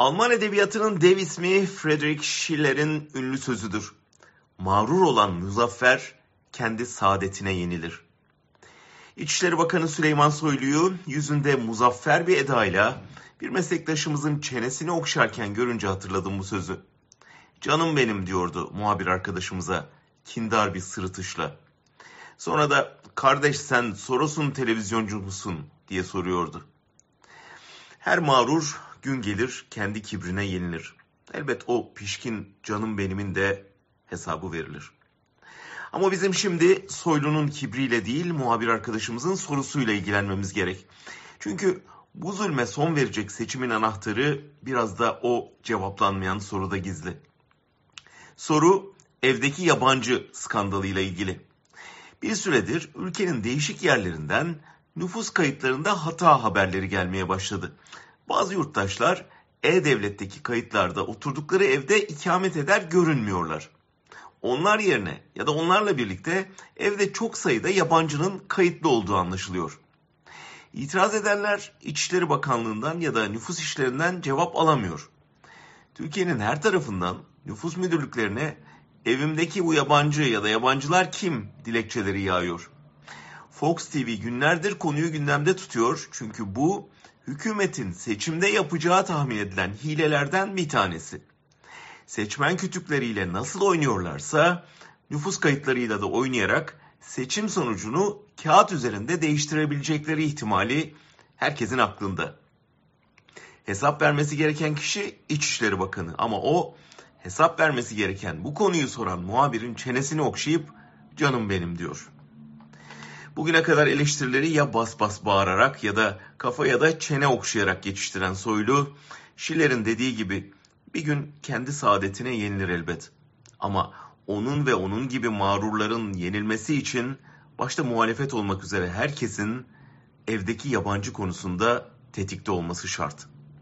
Alman edebiyatının dev ismi Friedrich Schiller'in ünlü sözüdür. Mağrur olan muzaffer kendi saadetine yenilir. İçişleri Bakanı Süleyman Soylu'yu yüzünde muzaffer bir edayla bir meslektaşımızın çenesini okşarken görünce hatırladım bu sözü. Canım benim diyordu muhabir arkadaşımıza kindar bir sırıtışla. Sonra da kardeş sen Soros'un televizyoncu musun diye soruyordu. Her mağrur gün gelir kendi kibrine yenilir. Elbet o pişkin canım benimin de hesabı verilir. Ama bizim şimdi Soylu'nun kibriyle değil muhabir arkadaşımızın sorusuyla ilgilenmemiz gerek. Çünkü bu zulme son verecek seçimin anahtarı biraz da o cevaplanmayan soruda gizli. Soru evdeki yabancı skandalıyla ilgili. Bir süredir ülkenin değişik yerlerinden nüfus kayıtlarında hata haberleri gelmeye başladı. Bazı yurttaşlar E-Devlet'teki kayıtlarda oturdukları evde ikamet eder görünmüyorlar. Onlar yerine ya da onlarla birlikte evde çok sayıda yabancının kayıtlı olduğu anlaşılıyor. İtiraz edenler İçişleri Bakanlığı'ndan ya da nüfus işlerinden cevap alamıyor. Türkiye'nin her tarafından nüfus müdürlüklerine evimdeki bu yabancı ya da yabancılar kim dilekçeleri yağıyor. Fox TV günlerdir konuyu gündemde tutuyor çünkü bu hükümetin seçimde yapacağı tahmin edilen hilelerden bir tanesi. Seçmen kütükleriyle nasıl oynuyorlarsa nüfus kayıtlarıyla da oynayarak seçim sonucunu kağıt üzerinde değiştirebilecekleri ihtimali herkesin aklında. Hesap vermesi gereken kişi İçişleri Bakanı ama o hesap vermesi gereken bu konuyu soran muhabirin çenesini okşayıp canım benim diyor. Bugüne kadar eleştirileri ya bas bas bağırarak ya da kafa ya da çene okşayarak geçiştiren Soylu, Schiller'in dediği gibi bir gün kendi saadetine yenilir elbet. Ama onun ve onun gibi mağrurların yenilmesi için başta muhalefet olmak üzere herkesin evdeki yabancı konusunda tetikte olması şart.